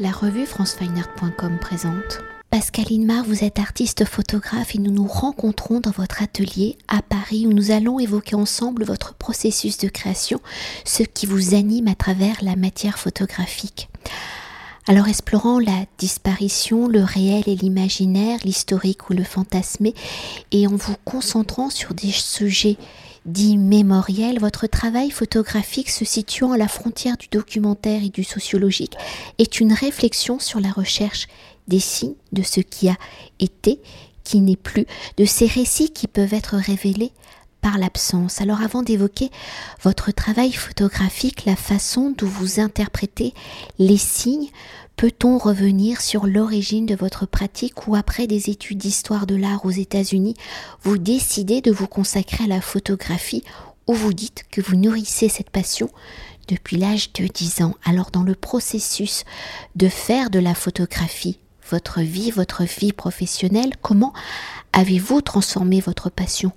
La revue francefineart.com présente. Pascaline Mar, vous êtes artiste photographe et nous nous rencontrons dans votre atelier à Paris où nous allons évoquer ensemble votre processus de création, ce qui vous anime à travers la matière photographique. Alors explorant la disparition, le réel et l'imaginaire, l'historique ou le fantasmé, et en vous concentrant sur des sujets dits mémoriels, votre travail photographique se situant à la frontière du documentaire et du sociologique est une réflexion sur la recherche des signes de ce qui a été, qui n'est plus, de ces récits qui peuvent être révélés par l'absence. Alors avant d'évoquer votre travail photographique, la façon dont vous interprétez les signes, peut-on revenir sur l'origine de votre pratique ou après des études d'histoire de l'art aux États-Unis, vous décidez de vous consacrer à la photographie ou vous dites que vous nourrissez cette passion depuis l'âge de 10 ans? Alors dans le processus de faire de la photographie votre vie, votre vie professionnelle, comment avez-vous transformé votre passion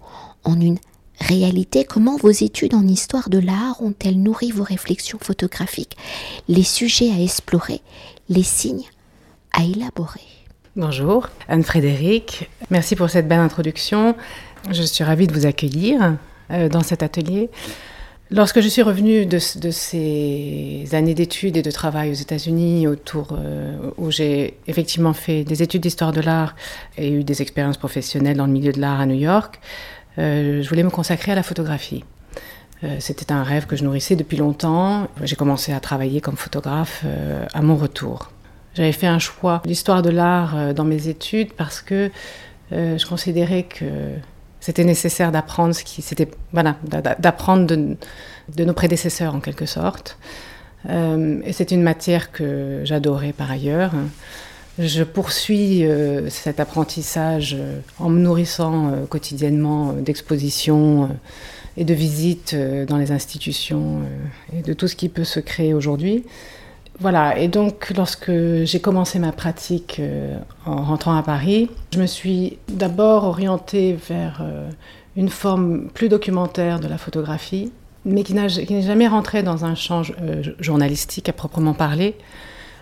en une réalité Comment vos études en histoire de l'art ont-elles nourri vos réflexions photographiques Les sujets à explorer, les signes à élaborer? Bonjour, Anne-Frédéric. Merci pour cette belle introduction. Je suis ravie de vous accueillir euh, dans cet atelier. Lorsque je suis revenue de, ces années d'études et de travail aux États-Unis, autour euh, où j'ai effectivement fait des études d'histoire de l'art et eu des expériences professionnelles dans le milieu de l'art à New York, je voulais me consacrer à la photographie. Euh, c'était un rêve que je nourrissais depuis longtemps. J'ai commencé à travailler comme photographe à mon retour. J'avais fait un choix d'histoire de l'art dans mes études parce que je considérais que c'était nécessaire d'apprendre ce qui, c'était voilà, d'apprendre de, de, nos prédécesseurs en quelque sorte. Euh, et c'est une matière que j'adorais par ailleurs. Je poursuis euh, cet apprentissage euh, en me nourrissant quotidiennement d'expositions et de visites dans les institutions et de tout ce qui peut se créer aujourd'hui. Voilà, et donc lorsque j'ai commencé ma pratique euh, en rentrant à Paris, je me suis d'abord orientée vers euh, une forme plus documentaire de la photographie, mais qui n'est jamais rentrée dans un champ euh, journalistique à proprement parler,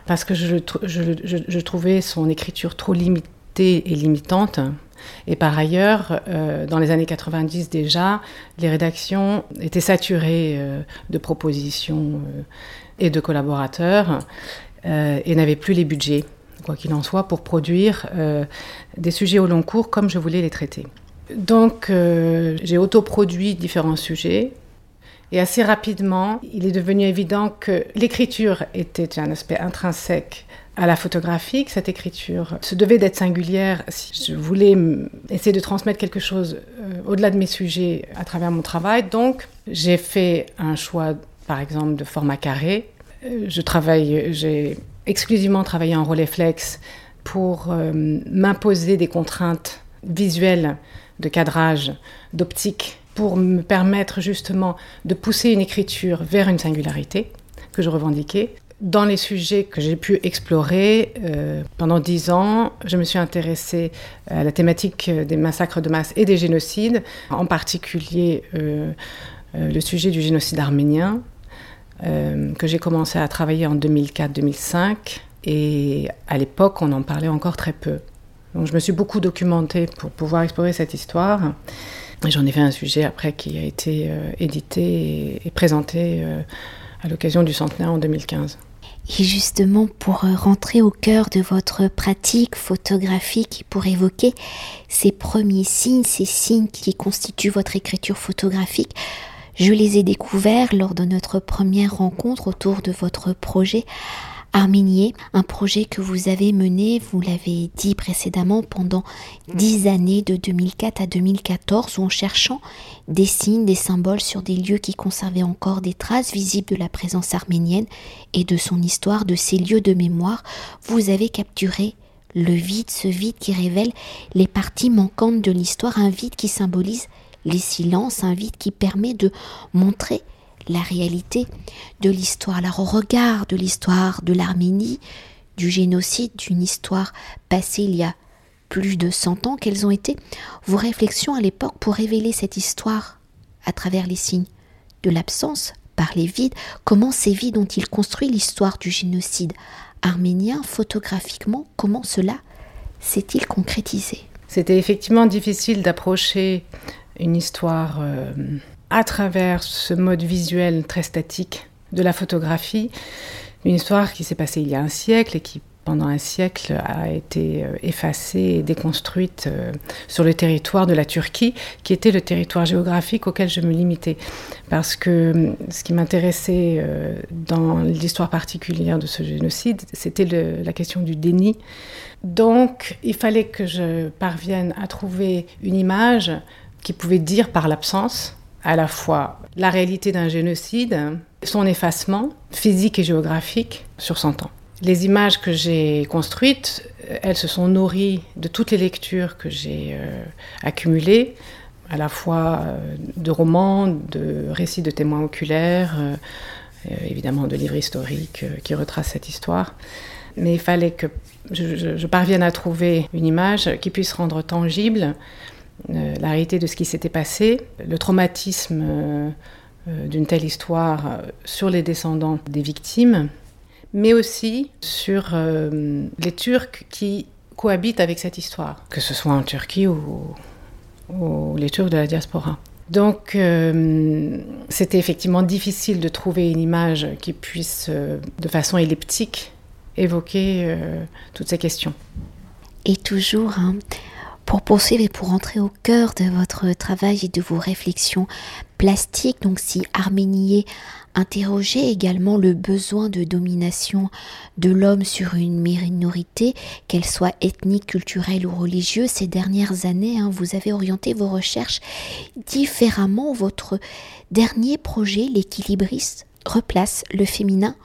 parce que je, trouvais son écriture trop limitée et limitante. Et par ailleurs, dans les années 90 déjà, les rédactions étaient saturées de propositions et de collaborateurs euh, et n'avait plus les budgets, quoi qu'il en soit, pour produire euh, des sujets au long cours comme je voulais les traiter. Donc euh, j'ai autoproduit différents sujets et assez rapidement, il est devenu évident que l'écriture était un aspect intrinsèque à la photographie, que cette écriture se devait d'être singulière si je voulais essayer de transmettre quelque chose au-delà de mes sujets à travers mon travail. Donc j'ai fait un choix par exemple de format carré. Euh, je travaille, j'ai exclusivement travaillé en Rolleiflex pour euh, m'imposer des contraintes visuelles, de cadrage, d'optique, pour me permettre justement de pousser une écriture vers une singularité que je revendiquais. Dans les sujets que j'ai pu explorer euh, pendant dix ans, je me suis intéressée à la thématique des massacres de masse et des génocides, en particulier le sujet du génocide arménien, euh, que j'ai commencé à travailler en 2004-2005. Et à l'époque, on en parlait encore très peu. Donc je me suis beaucoup documentée pour pouvoir explorer cette histoire. Et j'en ai fait un sujet après qui a été euh, édité et, présenté euh, à l'occasion du centenaire en 2015. Et justement, pour rentrer au cœur de votre pratique photographique, pour évoquer ces premiers signes, ces signes qui constituent votre écriture photographique, je les ai découverts lors de notre première rencontre autour de votre projet Arminier, un projet que vous avez mené, vous l'avez dit précédemment, pendant dix années de 2004 à 2014, en cherchant des signes, des symboles sur des lieux qui conservaient encore des traces visibles de la présence arménienne et de son histoire, de ces lieux de mémoire, vous avez capturé le vide, ce vide qui révèle les parties manquantes de l'histoire, un vide qui symbolise les silences, un vide qui permet de montrer la réalité de l'histoire. Alors au regard de l'histoire de l'Arménie, du génocide, d'une histoire passée il y a plus de 100 ans, quelles ont été vos réflexions à l'époque pour révéler cette histoire à travers les signes de l'absence par les vides? Comment ces vides ont-ils construit l'histoire du génocide arménien? Photographiquement, comment cela s'est-il concrétisé? C'était effectivement difficile d'approcher une histoire euh, à travers ce mode visuel très statique de la photographie, une histoire qui s'est passée il y a un siècle et qui pendant un siècle a été euh, effacée et déconstruite euh, sur le territoire de la Turquie, qui était le territoire géographique auquel je me limitais. Parce que euh, ce qui m'intéressait dans l'histoire particulière de ce génocide, c'était la question du déni. Donc il fallait que je parvienne à trouver une image qui pouvait dire par l'absence à la fois la réalité d'un génocide, son effacement physique et géographique sur 100 ans. Les images que j'ai construites, elles se sont nourries de toutes les lectures que j'ai euh, accumulées, à la fois euh, de romans, de récits de témoins oculaires, euh, évidemment de livres historiques qui retracent cette histoire. Mais il fallait que je, parvienne à trouver une image qui puisse rendre tangible la réalité de ce qui s'était passé, le traumatisme d'une telle histoire sur les descendants des victimes, mais aussi sur euh, les Turcs qui cohabitent avec cette histoire, que ce soit en Turquie ou, les Turcs de la diaspora. Donc euh, c'était effectivement difficile de trouver une image qui puisse, euh, de façon elliptique, évoquer toutes ces questions. Et toujours, hein, pour poursuivre et pour entrer au cœur de votre travail et de vos réflexions plastiques, donc si Arménier interroger également le besoin de domination de l'homme sur une minorité, qu'elle soit ethnique, culturelle ou religieuse. Ces dernières années, hein, vous avez orienté vos recherches différemment. Votre dernier projet, l'équilibriste, replace le féminin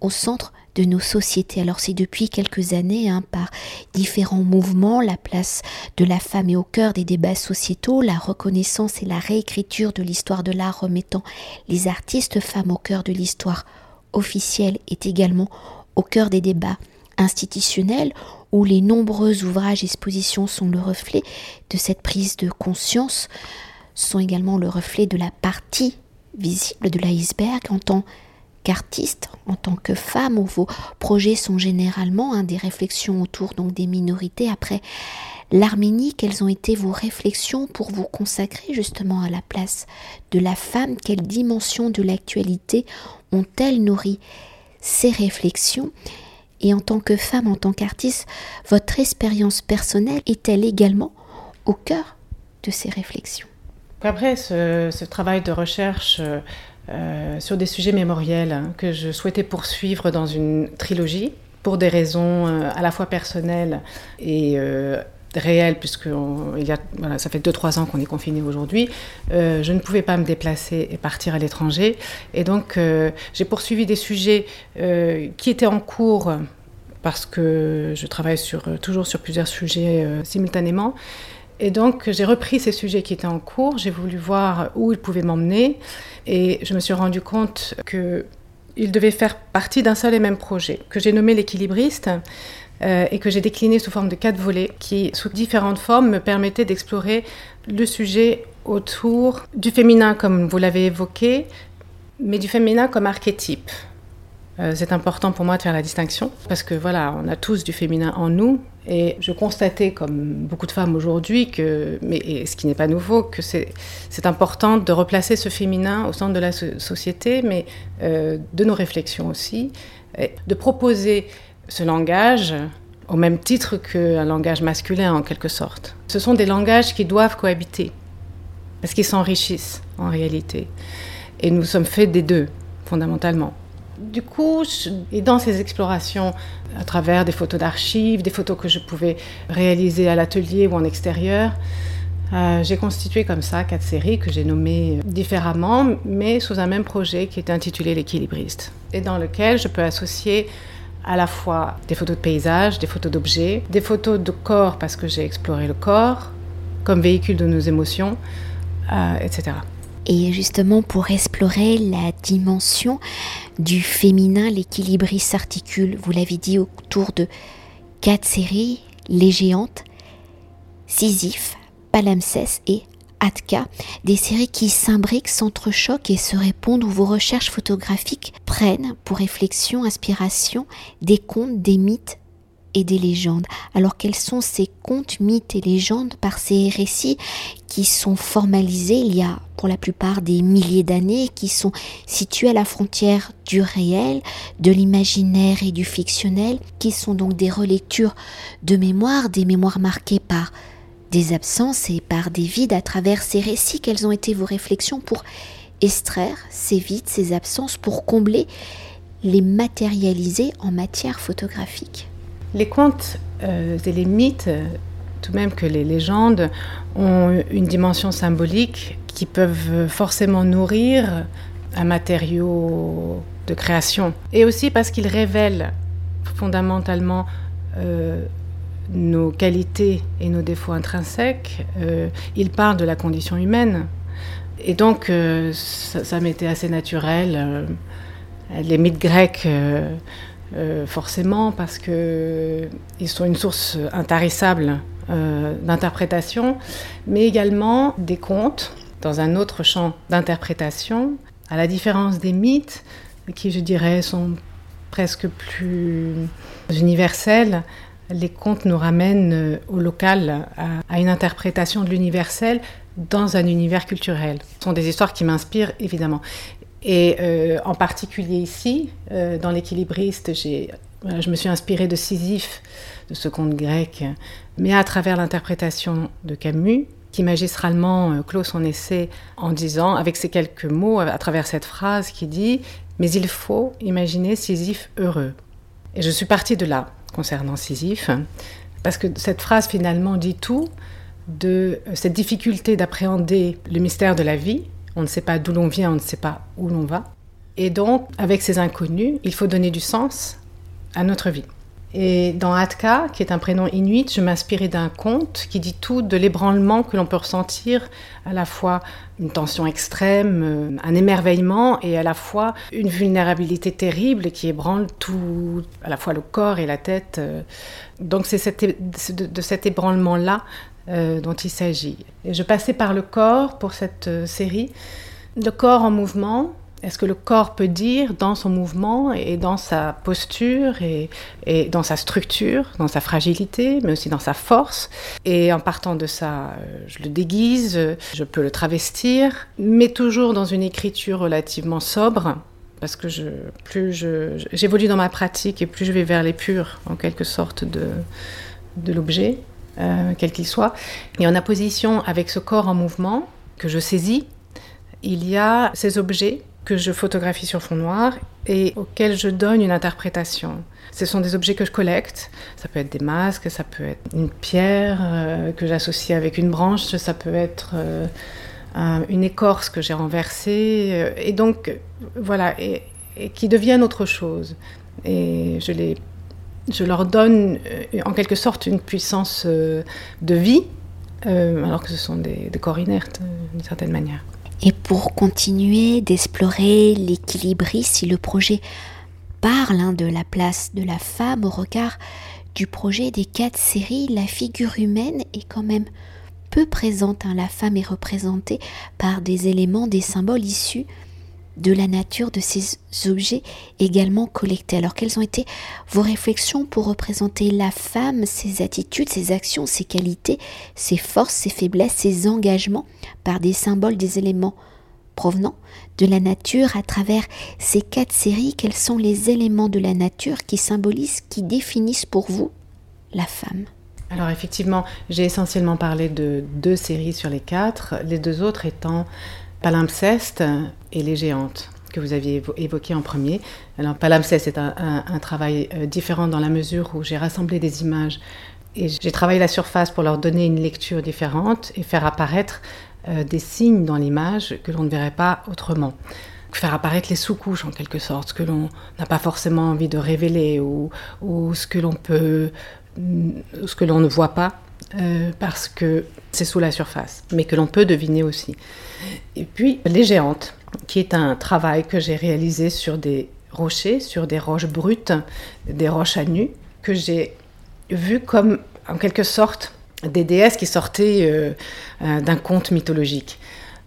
au centre de nos sociétés. Alors c'est depuis quelques années, hein, par différents mouvements, la place de la femme est au cœur des débats sociétaux, la reconnaissance et la réécriture de l'histoire de l'art remettant les artistes femmes au cœur de l'histoire officielle est également au cœur des débats institutionnels où les nombreux ouvrages expositions sont le reflet de cette prise de conscience, sont également le reflet de la partie visible de l'iceberg en tant qu'artiste, en tant que femme, où vos projets sont généralement hein, des réflexions autour donc des minorités. Après l'Arménie, quelles ont été vos réflexions pour vous consacrer justement à la place de la femme? Quelles dimensions de l'actualité ont-elles nourri ces réflexions? Et en tant que femme, en tant qu'artiste, votre expérience personnelle est-elle également au cœur de ces réflexions? Après ce, ce travail de recherche, euh, sur des sujets mémoriels que je souhaitais poursuivre dans une trilogie pour des raisons euh, à la fois personnelles et euh, réelles, puisque il y a, voilà, ça fait 2-3 ans qu'on est confiné aujourd'hui, je ne pouvais pas me déplacer et partir à l'étranger. Et donc j'ai poursuivi des sujets qui étaient en cours parce que je travaille toujours sur plusieurs sujets simultanément. Et donc j'ai repris ces sujets qui étaient en cours, j'ai voulu voir où ils pouvaient m'emmener et je me suis rendu compte qu'ils devaient faire partie d'un seul et même projet que j'ai nommé l'équilibriste euh, et que j'ai décliné sous forme de quatre volets qui, sous différentes formes, me permettaient d'explorer le sujet autour du féminin comme vous l'avez évoqué, mais du féminin comme archétype. Euh, c'est important pour moi de faire la distinction parce que voilà, on a tous du féminin en nous et je constatais, comme beaucoup de femmes aujourd'hui, que, mais ce qui n'est pas nouveau, que c'est important de replacer ce féminin au centre de la société, mais euh, de nos réflexions aussi, et de proposer ce langage au même titre qu'un langage masculin en quelque sorte. Ce sont des langages qui doivent cohabiter parce qu'ils s'enrichissent en réalité, et nous sommes faits des deux fondamentalement. Du coup, et dans ces explorations, à travers des photos d'archives, des photos que je pouvais réaliser à l'atelier ou en extérieur, euh, j'ai constitué comme ça quatre séries que j'ai nommées différemment, mais sous un même projet qui est intitulé L'équilibriste, et dans lequel je peux associer à la fois des photos de paysages, des photos d'objets, des photos de corps parce que j'ai exploré le corps comme véhicule de nos émotions, euh, etc. Et justement, pour explorer la dimension du féminin, l'équilibriste s'articule, vous l'avez dit, autour de quatre séries, Les Géantes, Sisyphe, Palimpseste et Atka, des séries qui s'imbriquent, s'entrechoquent et se répondent où vos recherches photographiques prennent pour réflexion, inspiration des contes, des mythes et des légendes. Alors quels sont ces contes, mythes et légendes par ces récits qui sont formalisés il y a pour la plupart des milliers d'années, qui sont situés à la frontière du réel, de l'imaginaire et du fictionnel, qui sont donc des relectures de mémoire, des mémoires marquées par des absences et par des vides à travers ces récits? Quelles ont été vos réflexions pour extraire ces vides, ces absences, pour combler, les matérialiser en matière photographique? Les contes euh, et les mythes, tout de même que les légendes, ont une dimension symbolique qui peuvent forcément nourrir un matériau de création. Et aussi parce qu'ils révèlent fondamentalement euh, nos qualités et nos défauts intrinsèques, euh, il parle de la condition humaine. Et donc, ça, m'était assez naturel. Les mythes grecs, forcément, parce qu'ils sont une source intarissable d'interprétation, mais également des contes dans un autre champ d'interprétation, à la différence des mythes, qui, je dirais, sont presque plus universels les contes nous ramènent euh, au local, à, une interprétation de l'universel dans un univers culturel. Ce sont des histoires qui m'inspirent évidemment. Et euh, en particulier ici, euh, dans l'équilibriste, je me suis inspirée de Sisyphe, de ce conte grec, mais à travers l'interprétation de Camus, qui magistralement clôt son essai en disant, avec ces quelques mots, à travers cette phrase qui dit Mais il faut imaginer Sisyphe heureux. Et je suis partie de là concernant Sisyphe, parce que cette phrase finalement dit tout de cette difficulté d'appréhender le mystère de la vie. On ne sait pas d'où l'on vient, on ne sait pas où l'on va. Et donc, avec ces inconnus, il faut donner du sens à notre vie. Et dans Atka, qui est un prénom inuit, je m'inspirais d'un conte qui dit tout de l'ébranlement que l'on peut ressentir, à la fois une tension extrême, euh, un émerveillement et à la fois une vulnérabilité terrible qui ébranle tout, à la fois le corps et la tête. Euh. Donc c'est de, cet ébranlement-là euh, dont il s'agit. Et je passais par le corps pour cette série. Le corps en mouvement, est-ce que le corps peut dire dans son mouvement et dans sa posture et, dans sa structure, dans sa fragilité, mais aussi dans sa force? Et en partant de ça, euh, je le déguise, je peux le travestir, mais toujours dans une écriture relativement sobre, parce que plus j'évolue dans ma pratique et plus je vais vers l'épure, en quelque sorte, de, l'objet, euh, quel qu'il soit. Et en opposition avec ce corps en mouvement que je saisis, il y a ces objets que je photographie sur fond noir et auxquels je donne une interprétation. Ce sont des objets que je collecte. Ça peut être des masques, ça peut être une pierre euh, que j'associe avec une branche, ça peut être euh, une écorce que j'ai renversée. Euh, et donc, voilà, et, qui deviennent autre chose. Et je, les, je leur donne en quelque sorte une puissance de vie, alors que ce sont des, corps inertes d'une certaine manière. Et pour continuer d'explorer l'équilibrisme, si le projet parle hein, de la place de la femme au regard du projet des quatre séries, la figure humaine est quand même peu présente. Hein. La femme est représentée par des éléments, des symboles issus de la nature de ces objets également collectés. Alors quelles ont été vos réflexions pour représenter la femme, ses attitudes, ses actions, ses qualités, ses forces, ses faiblesses, ses engagements par des symboles, des éléments provenant de la nature à travers ces quatre séries? Quels sont les éléments de la nature qui symbolisent, qui définissent pour vous la femme? Alors effectivement, j'ai essentiellement parlé de deux séries sur les quatre, les deux autres étant Palimpseste et les géantes que vous aviez évoqué en premier. Alors Palimpseste est un, travail euh, différent dans la mesure où j'ai rassemblé des images et j'ai travaillé la surface pour leur donner une lecture différente et faire apparaître euh, des signes dans l'image que l'on ne verrait pas autrement faire apparaître les sous-couches en quelque sorte, ce que l'on n'a pas forcément envie de révéler ou, ce que l'on peut, ce que l'on ne voit pas euh, parce que c'est sous la surface, mais que l'on peut deviner aussi. Et puis les géantes, qui est un travail que j'ai réalisé sur des rochers, sur des roches brutes, des roches à nu, que j'ai vu comme en quelque sorte des déesses qui sortaient d'un conte mythologique.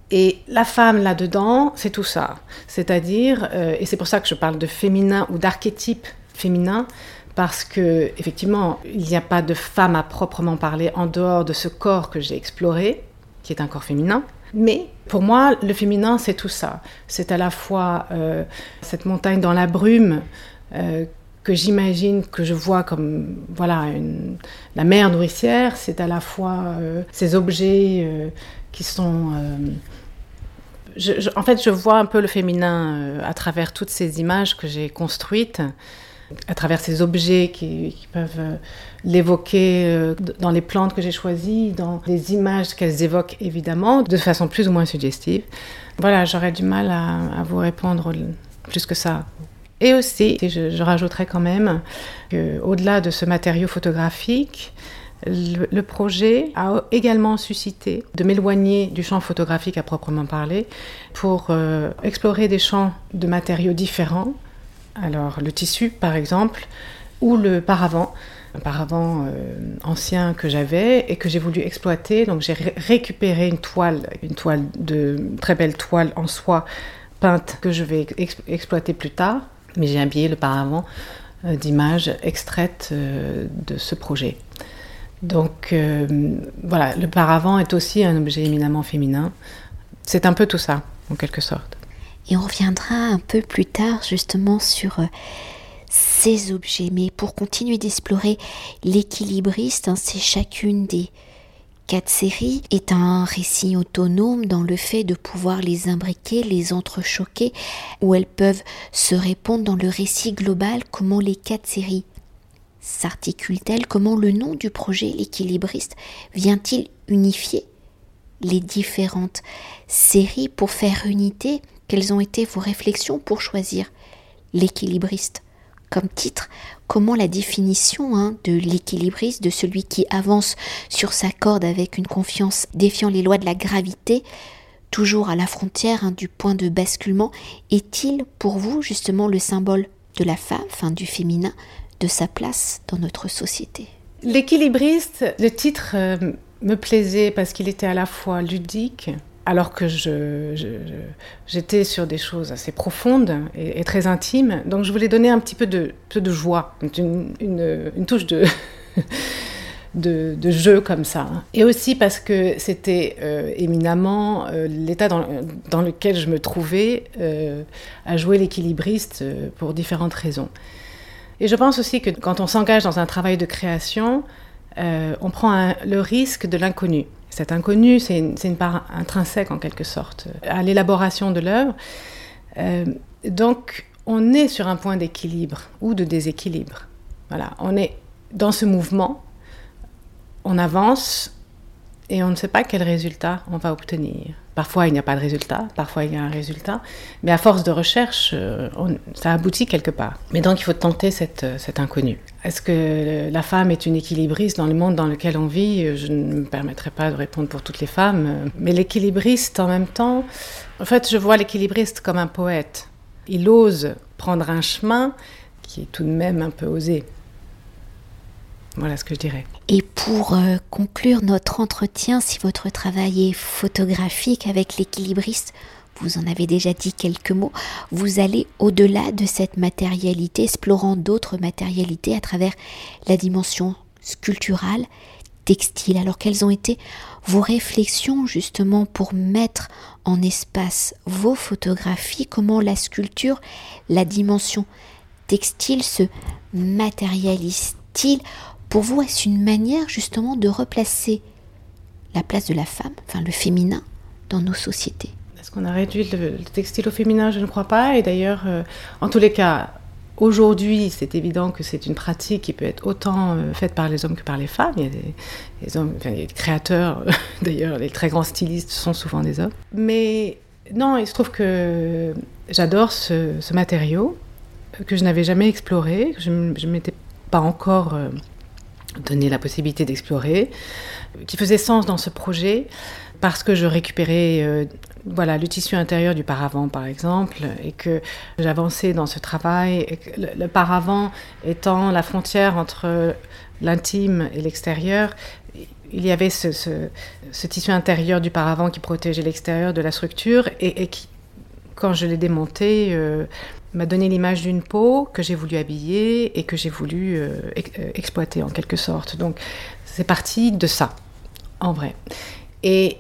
Et la femme là-dedans, c'est tout ça. C'est-à-dire, et c'est pour ça que je parle de féminin ou d'archétype féminin, parce que effectivement, il n'y a pas de femme à proprement parler en dehors de ce corps que j'ai exploré, qui est un corps féminin. Mais pour moi, le féminin, c'est tout ça. C'est à la fois euh, cette montagne dans la brume euh, que j'imagine, que je vois comme voilà la mère nourricière. C'est à la fois euh, ces objets qui sont en fait, je vois un peu le féminin à travers toutes ces images que j'ai construites à travers ces objets qui, peuvent euh, l'évoquer euh, dans les plantes que j'ai choisies, dans les images qu'elles évoquent évidemment, de façon plus ou moins suggestive. Voilà, j'aurais du mal à, vous répondre plus que ça. Et aussi, je, je rajouterais quand même qu'au-delà de ce matériau photographique, le, projet a également suscité de m'éloigner du champ photographique à proprement parler pour euh, explorer des champs de matériaux différents alors le tissu par exemple, ou le paravent, un paravent euh, ancien que j'avais et que j'ai voulu exploiter. Donc j'ai récupéré une toile, une toile de très belle toile en soie peinte que je vais exploiter plus tard, mais j'ai habillé le paravent euh, d'images extraites euh, de ce projet. Donc voilà, le paravent est aussi un objet éminemment féminin. C'est un peu tout ça, en quelque sorte. Et on reviendra un peu plus tard justement sur euh, ces objets. Mais pour continuer d'explorer l'équilibriste, hein, c'est chacune des quatre séries est un récit autonome dans le fait de pouvoir les imbriquer, les entrechoquer, où elles peuvent se répondre dans le récit global, comment les quatre séries s'articulent-elles, comment le nom du projet, l'équilibriste, vient-il unifier les différentes séries pour faire unité? Quelles ont été vos réflexions pour choisir l'équilibriste? Comme titre Comment la définition hein, de l'équilibriste, de celui qui avance sur sa corde avec une confiance défiant les lois de la gravité, toujours à la frontière hein, du point de basculement, est-il pour vous justement le symbole de la femme, du féminin, de sa place dans notre société? L'équilibriste, le titre euh, me plaisait parce qu'il était à la fois ludique, alors que j'étais sur des choses assez profondes et, très intimes. Donc je voulais donner un petit peu de, de joie, une, touche de, de, jeu comme ça. Et aussi parce que c'était euh, éminemment euh, l'état dans, lequel je me trouvais euh, à jouer l'équilibriste pour différentes raisons. Et je pense aussi que quand on s'engage dans un travail de création, on prend le risque de l'inconnu. Cet inconnu, c'est une, part intrinsèque en quelque sorte à l'élaboration de l'œuvre. Euh, donc, on est sur un point d'équilibre ou de déséquilibre. Voilà, on est dans ce mouvement, on avance et on ne sait pas quel résultat on va obtenir. Parfois, il n'y a pas de résultat, parfois, il y a un résultat, mais à force de recherche, euh, ça aboutit quelque part. Mais donc, il faut tenter euh, cet inconnu. Est-ce que la femme est une équilibriste dans le monde dans lequel on vit? Je ne me permettrai pas de répondre pour toutes les femmes, mais l'équilibriste, en même temps, en fait, je vois l'équilibriste comme un poète. Il ose prendre un chemin qui est tout de même un peu osé. Voilà ce que je dirais. Et pour euh, conclure notre entretien, si votre travail est photographique avec l'équilibriste, vous en avez déjà dit quelques mots, vous allez au-delà de cette matérialité, explorant d'autres matérialités à travers la dimension sculpturale, textile. Alors quelles ont été vos réflexions justement pour mettre en espace vos photographies? Comment la sculpture, la dimension textile se matérialise-t-il? Pour vous, est-ce une manière justement de replacer la place de la femme, enfin le féminin, dans nos sociétés? Est-ce qu'on a réduit le, textile au féminin Je ne crois pas. Et d'ailleurs, euh, en tous les cas, Aujourd'hui, c'est évident que c'est une pratique qui peut être autant euh, faite par les hommes que par les femmes. Il y a des, hommes, enfin, des créateurs, d'ailleurs, les très grands stylistes sont souvent des hommes. Mais non, il se trouve que j'adore ce, matériau que je n'avais jamais exploré, que je ne m'étais pas encore euh, donner la possibilité d'explorer, qui faisait sens dans ce projet parce que je récupérais euh, voilà, le tissu intérieur du paravent, par exemple, et que j'avançais dans ce travail, le, paravent étant la frontière entre l'intime et l'extérieur, il y avait ce, tissu intérieur du paravent qui protégeait l'extérieur de la structure et, qui, quand je l'ai démonté, euh, m'a donné l'image d'une peau que j'ai voulu habiller et que j'ai voulu euh, exploiter en quelque sorte. Donc c'est parti de ça, en vrai. Et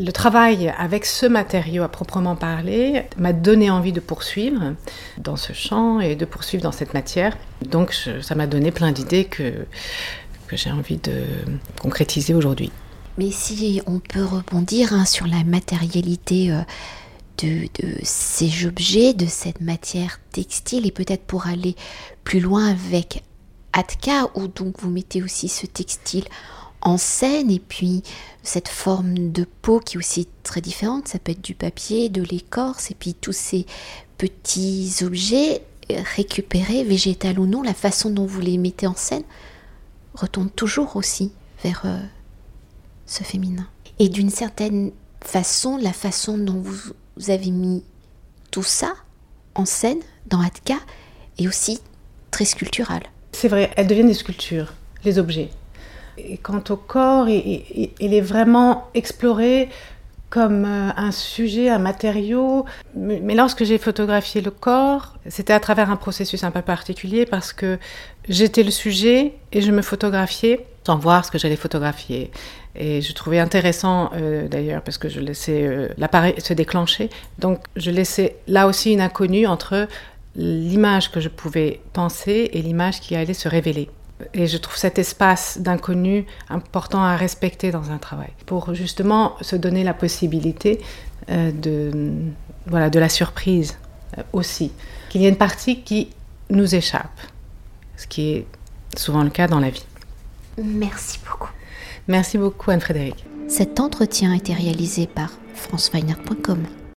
le travail avec ce matériau à proprement parler m'a donné envie de poursuivre dans ce champ et de poursuivre dans cette matière. Donc ça m'a donné plein d'idées que, j'ai envie de concrétiser aujourd'hui. Mais si on peut rebondir hein, sur la matérialité euh, de, de, ces objets, de cette matière textile, et peut-être pour aller plus loin avec Atka, où donc vous mettez aussi ce textile en scène et puis cette forme de peau qui est aussi très différente, ça peut être du papier, de l'écorce et puis tous ces petits objets récupérés, végétal ou non, la façon dont vous les mettez en scène retourne toujours aussi vers euh, ce féminin. Et d'une certaine façon, la façon dont vous, avez mis tout ça en scène dans Atka est aussi très sculpturale. C'est vrai, elles deviennent des sculptures, les objets. Et quant au corps, il, est vraiment exploré comme euh, un sujet, un matériau. Mais lorsque j'ai photographié le corps, c'était à travers un processus un peu particulier parce que j'étais le sujet et je me photographiais sans voir ce que j'allais photographier. Et je trouvais intéressant euh, d'ailleurs parce que je laissais euh, l'appareil se déclencher. Donc je laissais là aussi une inconnue entre l'image que je pouvais penser et l'image qui allait se révéler. Et je trouve cet espace d'inconnu important à respecter dans un travail, pour justement se donner la possibilité euh, de, voilà, de la surprise euh, aussi. Qu'il y ait une partie qui nous échappe, ce qui est souvent le cas dans la vie. Merci beaucoup. Merci beaucoup Anne-Frédéric. Cet entretien a été réalisé par franceweiner.com.